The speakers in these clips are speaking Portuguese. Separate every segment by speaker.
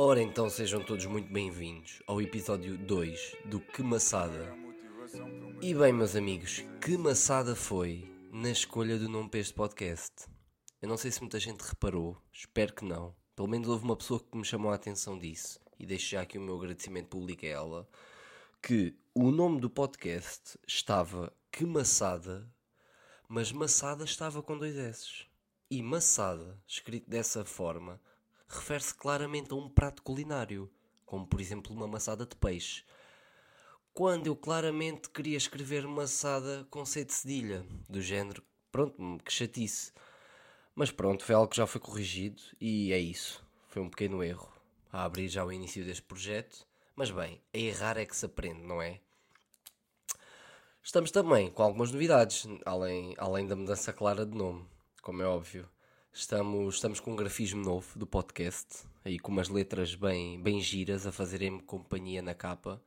Speaker 1: Ora então sejam todos muito bem-vindos ao episódio 2 do Que Maçada. E bem, meus amigos, que maçada foi na escolha do nome para este podcast. Eu não sei se muita gente reparou, espero que não. Pelo menos houve uma pessoa que me chamou a atenção disso, e deixo já aqui o meu agradecimento público a ela, que o nome do podcast estava Que Maçada, mas Maçada estava com dois S. E Maçada, escrito dessa forma, refere-se claramente a um prato culinário, como por exemplo uma maçada de peixe. Quando eu claramente queria escrever maçada com C de cedilha, do género, pronto, que chatice. Mas pronto, foi algo que já foi corrigido e é isso. Foi um pequeno erro a abrir já o início deste projeto. Mas bem, a errar é que se aprende, não é? Estamos também com algumas novidades, além, além da mudança clara de nome, como é óbvio. Estamos, estamos com um grafismo novo do podcast, aí com umas letras bem, bem giras a fazerem-me companhia na capa.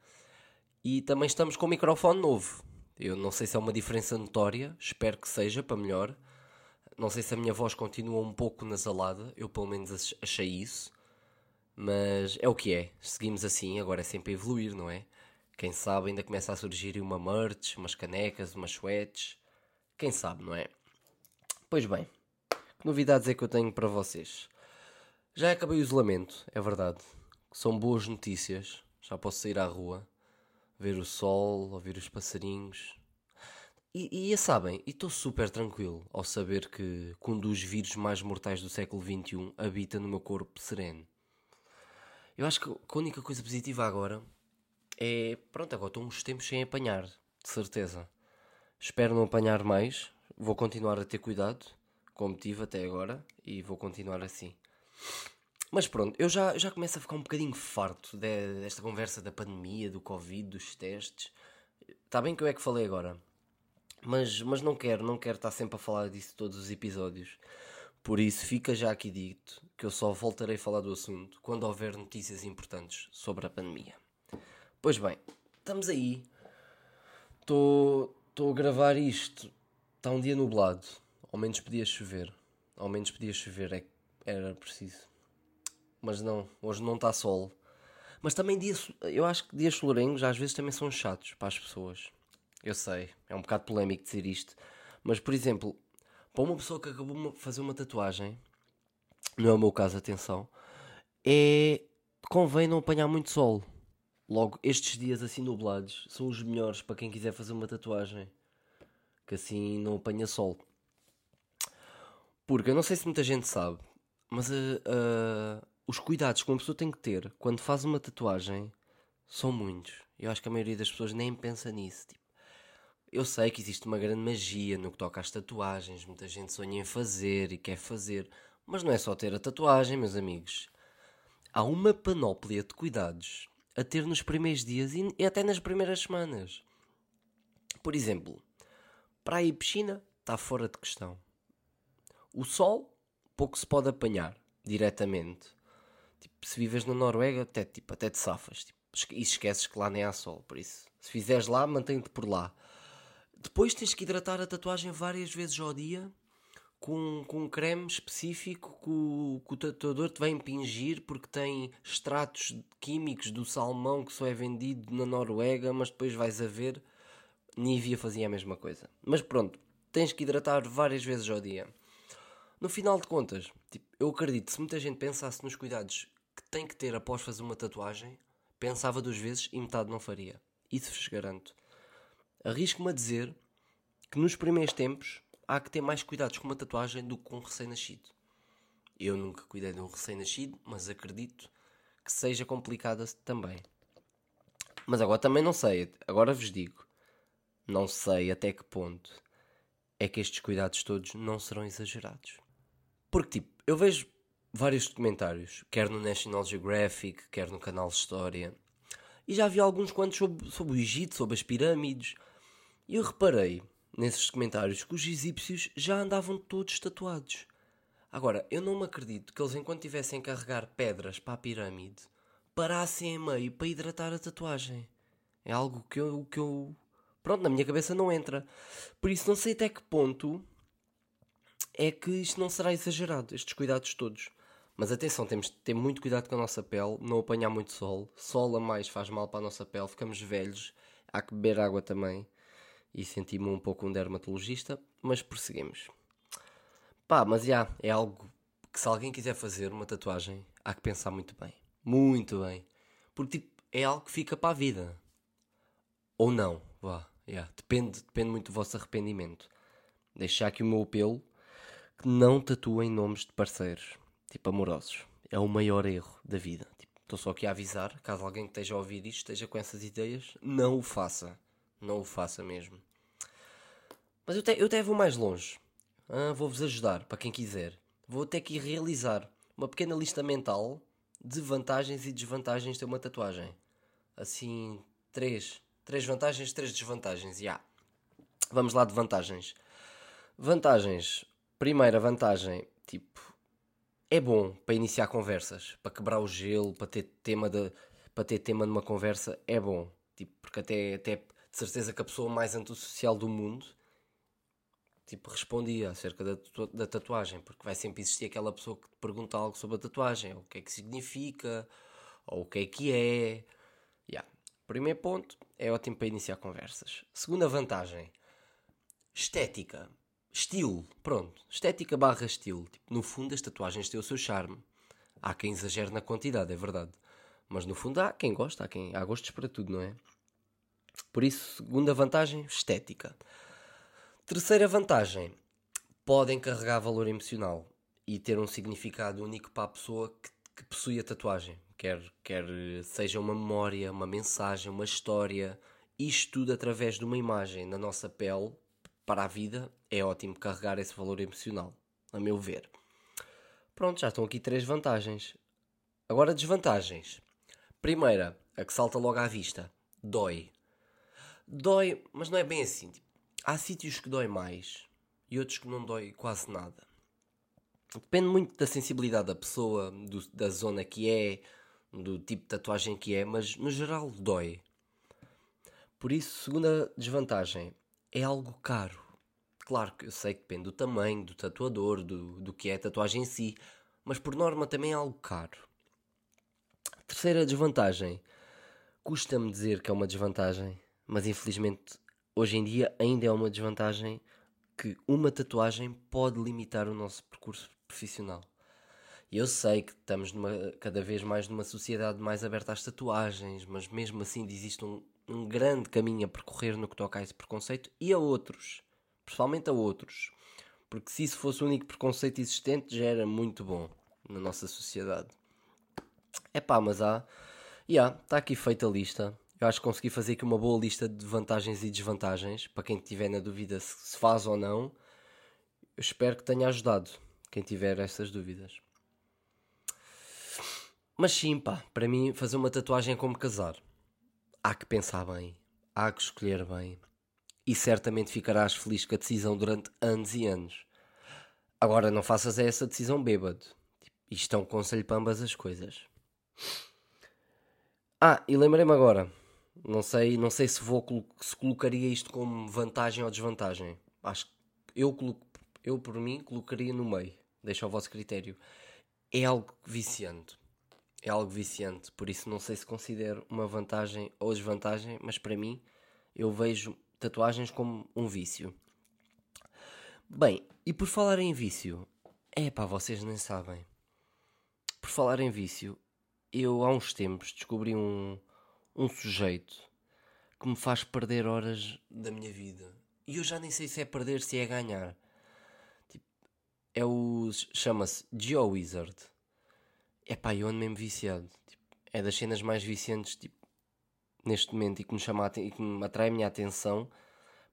Speaker 1: E também estamos com um microfone novo. Eu não sei se é uma diferença notória, espero que seja para melhor. Não sei se a minha voz continua um pouco nasalada, eu pelo menos achei isso. Mas é o que é, seguimos assim, agora é sempre a evoluir, não é? Quem sabe ainda começa a surgir uma merch, umas canecas, umas sweats. Quem sabe, não é? Pois bem, que novidades é que eu tenho para vocês? Já acabei o isolamento, é verdade. São boas notícias. Já posso sair à rua, ver o sol, ouvir os passarinhos. E, e sabem, estou super tranquilo ao saber que, que um dos vírus mais mortais do século XXI habita no meu corpo sereno. Eu acho que a única coisa positiva agora é. Pronto, agora estou uns tempos sem apanhar, de certeza. Espero não apanhar mais, vou continuar a ter cuidado como tive até agora e vou continuar assim. Mas pronto, eu já, já começo a ficar um bocadinho farto de, desta conversa da pandemia, do Covid, dos testes. Está bem que eu é que falei agora, mas, mas não quero, não quero estar sempre a falar disso todos os episódios. Por isso, fica já aqui dito que eu só voltarei a falar do assunto quando houver notícias importantes sobre a pandemia. Pois bem, estamos aí. Estou a gravar isto. Está um dia nublado. Ao menos podia chover. Ao menos podia chover, é, era preciso. Mas não, hoje não está sol. Mas também dias, eu acho que dias solarengos às vezes também são chatos para as pessoas. Eu sei, é um bocado polémico dizer isto. Mas, por exemplo, para uma pessoa que acabou de fazer uma tatuagem, não é o meu caso, atenção, é. convém não apanhar muito sol. Logo, estes dias assim nublados são os melhores para quem quiser fazer uma tatuagem. Que assim não apanha sol. Porque eu não sei se muita gente sabe, mas uh, uh, os cuidados que uma pessoa tem que ter quando faz uma tatuagem são muitos. Eu acho que a maioria das pessoas nem pensa nisso. Tipo, eu sei que existe uma grande magia no que toca às tatuagens, muita gente sonha em fazer e quer fazer, mas não é só ter a tatuagem, meus amigos. Há uma panóplia de cuidados a ter nos primeiros dias e até nas primeiras semanas. Por exemplo, praia e piscina está fora de questão. O sol, pouco se pode apanhar diretamente. Tipo, se vives na Noruega, até, tipo, até te safas. Tipo, e esqueces que lá nem há sol. Por isso, se fizeres lá, mantém-te por lá. Depois tens que hidratar a tatuagem várias vezes ao dia com, com um creme específico que o, que o tatuador te vai impingir porque tem extratos químicos do salmão que só é vendido na Noruega, mas depois vais a ver. Nivea fazia a mesma coisa. Mas pronto, tens que hidratar várias vezes ao dia. No final de contas, tipo, eu acredito, se muita gente pensasse nos cuidados que tem que ter após fazer uma tatuagem, pensava duas vezes e metade não faria. Isso vos garanto. Arrisco-me a dizer que nos primeiros tempos há que ter mais cuidados com uma tatuagem do que com um recém-nascido. Eu nunca cuidei de um recém-nascido, mas acredito que seja complicada também. Mas agora também não sei, agora vos digo, não sei até que ponto é que estes cuidados todos não serão exagerados. Porque, tipo, eu vejo vários documentários, quer no National Geographic, quer no canal História, e já vi alguns quantos sobre, sobre o Egito, sobre as pirâmides, e eu reparei nesses documentários que os egípcios já andavam todos tatuados. Agora, eu não me acredito que eles, enquanto tivessem a carregar pedras para a pirâmide, parassem em meio para hidratar a tatuagem. É algo que eu, que eu. Pronto, na minha cabeça não entra. Por isso, não sei até que ponto é que isto não será exagerado, estes cuidados todos. Mas atenção, temos de ter muito cuidado com a nossa pele, não apanhar muito sol. Sol a mais faz mal para a nossa pele, ficamos velhos, há que beber água também. E senti-me um pouco um dermatologista, mas prosseguimos. Pá, mas já, é algo que se alguém quiser fazer uma tatuagem, há que pensar muito bem. Muito bem. Porque tipo, é algo que fica para a vida. Ou não, vá. Yeah. Depende, depende muito do vosso arrependimento. Deixar aqui o meu apelo que não tatuem nomes de parceiros, tipo amorosos. É o maior erro da vida. Tipo, estou só aqui a avisar, caso alguém que esteja a ouvir isto esteja com essas ideias, não o faça. Não o faça mesmo. Mas eu, te, eu até vou mais longe. Ah, Vou-vos ajudar, para quem quiser. Vou até aqui realizar uma pequena lista mental de vantagens e desvantagens de ter uma tatuagem. Assim, três. Três vantagens, três desvantagens. Já. Yeah. Vamos lá de vantagens. Vantagens. Primeira vantagem, tipo, é bom para iniciar conversas, para quebrar o gelo, para ter tema de, para ter tema numa conversa, é bom. Tipo, porque até, até de certeza que a pessoa mais antissocial do mundo tipo, respondia acerca da, da tatuagem, porque vai sempre existir aquela pessoa que te pergunta algo sobre a tatuagem, o que é que significa, ou o que é que é. Yeah. Primeiro ponto, é ótimo para iniciar conversas. Segunda vantagem, estética. Estilo, pronto. Estética barra estilo. Tipo, no fundo, as tatuagens têm o seu charme. Há quem exagere na quantidade, é verdade. Mas no fundo há quem gosta, há, quem, há gostos para tudo, não é? Por isso, segunda vantagem, estética. Terceira vantagem, podem carregar valor emocional e ter um significado único para a pessoa que, que possui a tatuagem. Quer, quer seja uma memória, uma mensagem, uma história, isto tudo através de uma imagem na nossa pele para a vida, é ótimo carregar esse valor emocional, a meu ver. Pronto, já estão aqui três vantagens. Agora desvantagens. Primeira, a que salta logo à vista, dói. Dói, mas não é bem assim. Tipo, há sítios que dói mais e outros que não dói quase nada. Depende muito da sensibilidade da pessoa, do, da zona que é, do tipo de tatuagem que é, mas no geral dói. Por isso, segunda desvantagem, é algo caro. Claro que eu sei que depende do tamanho, do tatuador, do, do que é a tatuagem em si, mas por norma também é algo caro. Terceira desvantagem, custa-me dizer que é uma desvantagem, mas infelizmente hoje em dia ainda é uma desvantagem que uma tatuagem pode limitar o nosso percurso profissional. E eu sei que estamos numa, cada vez mais numa sociedade mais aberta às tatuagens, mas mesmo assim existe um, um grande caminho a percorrer no que toca a esse preconceito e a outros, principalmente a outros. Porque se isso fosse o único preconceito existente, já era muito bom na nossa sociedade. É pá, mas há. E yeah, está aqui feita a lista. Eu acho que consegui fazer aqui uma boa lista de vantagens e desvantagens para quem tiver na dúvida se se faz ou não. Eu espero que tenha ajudado quem tiver essas dúvidas. Mas sim, pá, para mim fazer uma tatuagem é como casar há que pensar bem, há que escolher bem. E certamente ficarás feliz com a decisão durante anos e anos. Agora não faças essa decisão bêbado. Isto é um conselho para ambas as coisas. Ah, e lembrei-me agora. Não sei, não sei se vou se colocaria isto como vantagem ou desvantagem. Acho que eu eu por mim colocaria no meio. Deixa ao vosso critério. É algo viciante é algo viciante, por isso não sei se considero uma vantagem ou desvantagem, mas para mim eu vejo tatuagens como um vício. Bem, e por falar em vício, é pá, vocês nem sabem. Por falar em vício, eu há uns tempos descobri um, um sujeito que me faz perder horas da minha vida. E eu já nem sei se é perder, se é ganhar. Tipo, é o. chama-se GeoWizard. É pá, eu ando mesmo viciado. Tipo, é das cenas mais viciantes tipo, neste momento e que me, chama e que me atrai a minha atenção.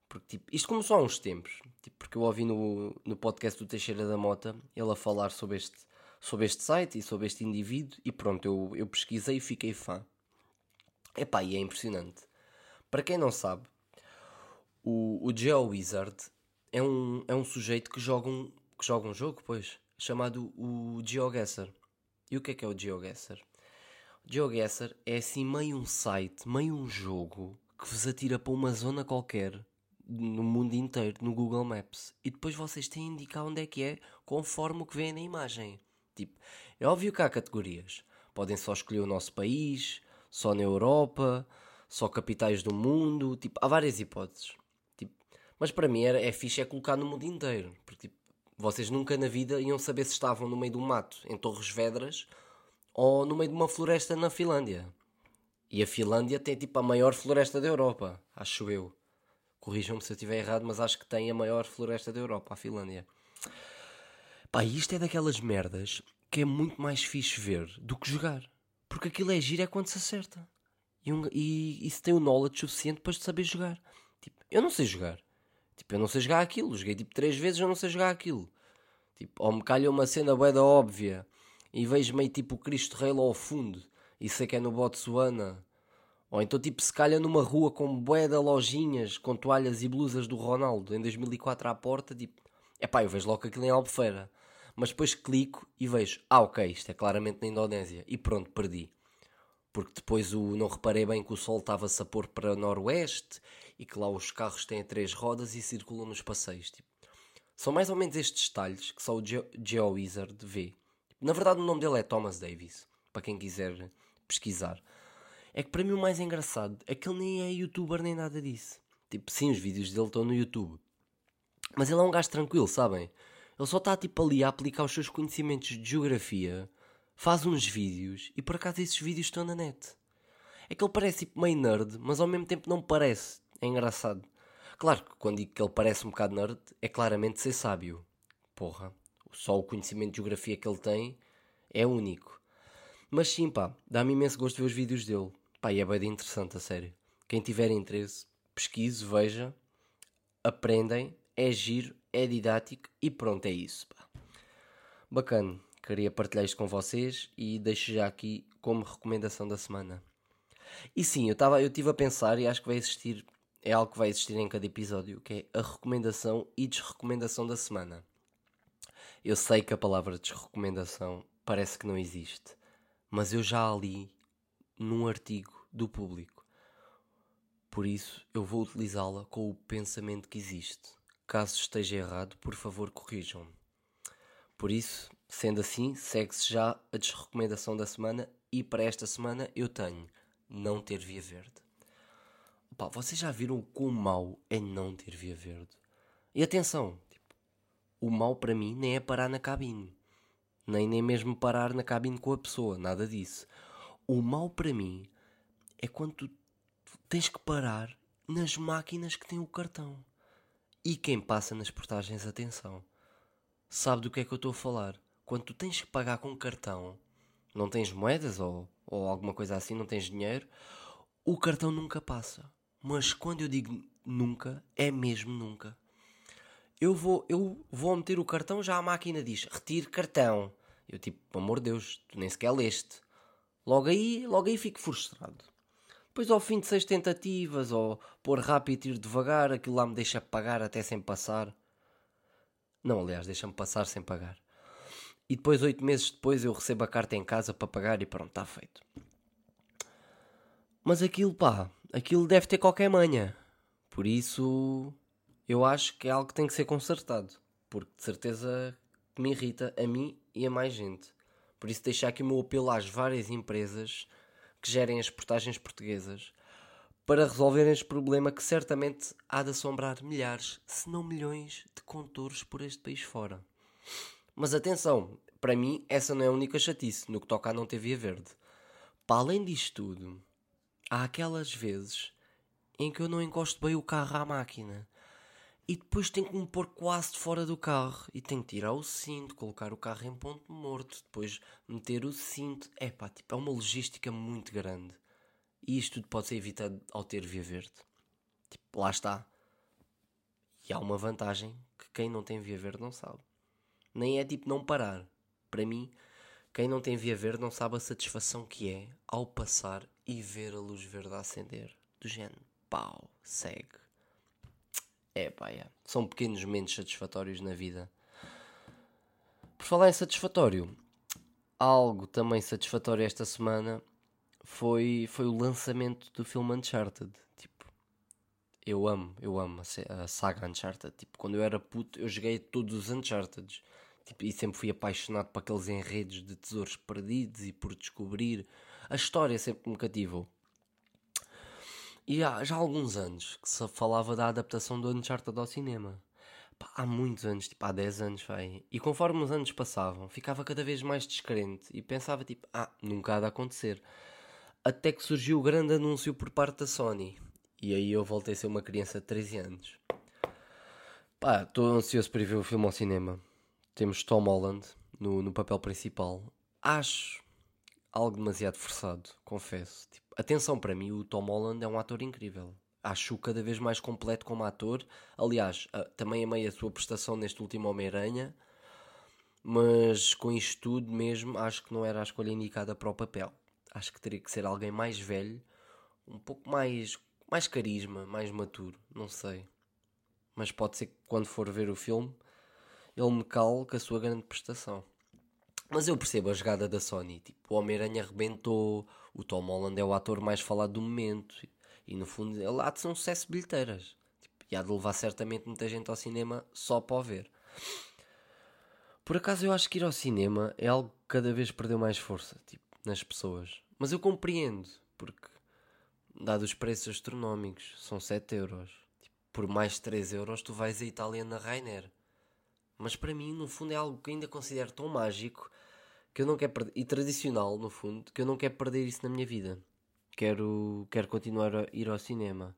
Speaker 1: Porque tipo, isto começou há uns tempos. Tipo, porque eu ouvi no, no podcast do Teixeira da Mota ele a falar sobre este, sobre este site e sobre este indivíduo. E pronto, eu, eu pesquisei e fiquei fã. É pá, e é impressionante. Para quem não sabe, o, o GeoWizard é um, é um sujeito que joga um, que joga um jogo, pois, chamado o GeoGuessr. E o que é que é o GeoGuessr? O GeoGuessr é assim meio um site, meio um jogo que vos atira para uma zona qualquer no mundo inteiro, no Google Maps. E depois vocês têm de indicar onde é que é, conforme o que vê na imagem. Tipo, é óbvio que há categorias. Podem só escolher o nosso país, só na Europa, só capitais do mundo. Tipo, há várias hipóteses. Tipo, mas para mim era, é fixe é colocar no mundo inteiro. Porque tipo, vocês nunca na vida iam saber se estavam no meio de um mato, em Torres Vedras, ou no meio de uma floresta na Finlândia. E a Finlândia tem tipo a maior floresta da Europa, acho eu. Corrijam-me se eu estiver errado, mas acho que tem a maior floresta da Europa, a Finlândia. Pá, isto é daquelas merdas que é muito mais fixe ver do que jogar. Porque aquilo é giro é quando se acerta. E, um, e, e se tem o knowledge suficiente para saber jogar. Tipo, eu não sei jogar. Tipo, eu não sei jogar aquilo. Joguei tipo três vezes, eu não sei jogar aquilo. Tipo, ou me calha uma cena boeda óbvia e vejo meio tipo o Cristo Rei lá ao fundo e sei que é no Botsuana. Ou então tipo se calha numa rua com boeda lojinhas com toalhas e blusas do Ronaldo em 2004 à porta, tipo, é pá, eu vejo logo aquilo em Albufeira mas depois clico e vejo, ah ok, isto é claramente na Indonésia, e pronto, perdi. Porque depois o, não reparei bem que o sol estava-se a pôr para noroeste e que lá os carros têm três rodas e circulam nos passeios. Tipo. São mais ou menos estes detalhes que só o Ge GeoWizard vê. Na verdade o nome dele é Thomas Davis, para quem quiser pesquisar. É que para mim o mais engraçado é que ele nem é youtuber nem nada disso. Tipo, sim, os vídeos dele estão no YouTube. Mas ele é um gajo tranquilo, sabem? Ele só está tipo ali a aplicar os seus conhecimentos de geografia, faz uns vídeos e por acaso esses vídeos estão na net. É que ele parece tipo meio nerd, mas ao mesmo tempo não parece. É engraçado. Claro que quando digo que ele parece um bocado nerd, é claramente ser sábio. Porra, só o conhecimento de geografia que ele tem é único. Mas sim, pá, dá-me imenso gosto ver os vídeos dele. Pá, e é bem interessante, a sério. Quem tiver interesse, pesquise, veja, aprendem, é giro é didático e pronto, é isso. Pá. Bacana, queria partilhar isto com vocês e deixo já aqui como recomendação da semana. E sim, eu estava eu tive a pensar e acho que vai existir, é algo que vai existir em cada episódio, que é a recomendação e desrecomendação da semana. Eu sei que a palavra desrecomendação parece que não existe, mas eu já a li num artigo do público. Por isso, eu vou utilizá-la com o pensamento que existe. Caso esteja errado, por favor corrijam-me. Por isso, sendo assim, segue-se já a desrecomendação da semana e para esta semana eu tenho não ter via verde. Opa, vocês já viram o quão mau é não ter via verde? E atenção, tipo, o mau para mim nem é parar na cabine, nem nem mesmo parar na cabine com a pessoa, nada disso. O mau para mim é quando tu tens que parar nas máquinas que têm o cartão. E quem passa nas portagens, atenção, sabe do que é que eu estou a falar. Quando tu tens que pagar com cartão, não tens moedas ou, ou alguma coisa assim, não tens dinheiro, o cartão nunca passa. Mas quando eu digo nunca, é mesmo nunca. Eu vou, eu vou meter o cartão, já a máquina diz retire cartão. Eu tipo, pelo amor de Deus, tu nem sequer leste. Logo aí, logo aí fico frustrado. Depois ao fim de seis tentativas, ou pôr rápido e ir devagar, aquilo lá me deixa pagar até sem passar. Não, aliás, deixa-me passar sem pagar. E depois, oito meses depois, eu recebo a carta em casa para pagar e pronto, está feito. Mas aquilo, pá, aquilo deve ter qualquer manha. Por isso, eu acho que é algo que tem que ser consertado. Porque de certeza que me irrita a mim e a mais gente. Por isso, deixar aqui o meu apelo às várias empresas que gerem as portagens portuguesas para resolverem este problema que certamente há de assombrar milhares, se não milhões, de condutores por este país fora. Mas atenção, para mim essa não é a única chatice no que toca a não ter via verde. Para além disto tudo, há aquelas vezes em que eu não encosto bem o carro à máquina e depois tenho que me pôr quase de fora do carro e tenho que tirar o cinto, colocar o carro em ponto morto, depois meter o cinto. É pá, tipo, é uma logística muito grande. E isto tudo pode ser evitado ao ter via verde. Tipo, lá está. E há uma vantagem que quem não tem via verde não sabe. Nem é tipo não parar. Para mim, quem não tem via verde não sabe a satisfação que é ao passar e ver a luz verde a acender. Do género, pau, segue é pá, é. são pequenos momentos satisfatórios na vida. Por falar em satisfatório, algo também satisfatório esta semana foi, foi o lançamento do filme Uncharted. Tipo, eu amo, eu amo a saga Uncharted. Tipo, quando eu era puto, eu joguei todos os Uncharted. Tipo, e sempre fui apaixonado por aqueles enredos de tesouros perdidos e por descobrir. A história sempre me cativou. E há já há alguns anos que se falava da adaptação do Uncharted ao cinema. Há muitos anos, tipo há 10 anos, vai. E conforme os anos passavam, ficava cada vez mais descrente e pensava tipo, ah, nunca há de acontecer. Até que surgiu o grande anúncio por parte da Sony. E aí eu voltei a ser uma criança de 13 anos. Pá, estou ansioso para ver o filme ao cinema. Temos Tom Holland no, no papel principal. Acho algo demasiado forçado, confesso. Tipo, atenção para mim, o Tom Holland é um ator incrível. Acho-o cada vez mais completo como ator. Aliás, também amei a sua prestação neste último Homem-Aranha. Mas com isto tudo mesmo, acho que não era a escolha indicada para o papel. Acho que teria que ser alguém mais velho, um pouco mais, mais carisma, mais maturo. Não sei. Mas pode ser que quando for ver o filme ele me cale com a sua grande prestação. Mas eu percebo a jogada da Sony. Tipo, o Homem-Aranha arrebentou, o Tom Holland é o ator mais falado do momento. E no fundo ele há de ser um sucesso de bilheteiras. Tipo, e há de levar certamente muita gente ao cinema só para o ver. Por acaso eu acho que ir ao cinema é algo que cada vez perdeu mais força tipo, nas pessoas. Mas eu compreendo, porque dado os preços astronómicos, são 7 euros. Tipo, por mais 3 euros tu vais à Itália na Rainer. Mas para mim, no fundo, é algo que ainda considero tão mágico que eu não quero perder, e tradicional, no fundo, que eu não quero perder isso na minha vida. Quero, quero continuar a ir ao cinema.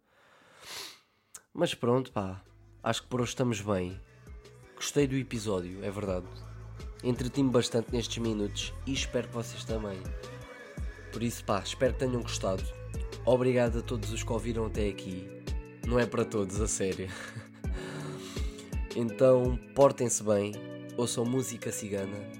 Speaker 1: Mas pronto, pá, acho que por hoje estamos bem. Gostei do episódio, é verdade. Entreti-me bastante nestes minutos e espero que vocês também. Por isso, pá, espero que tenham gostado. Obrigado a todos os que ouviram até aqui. Não é para todos, a sério. Então, portem-se bem, ouçam música cigana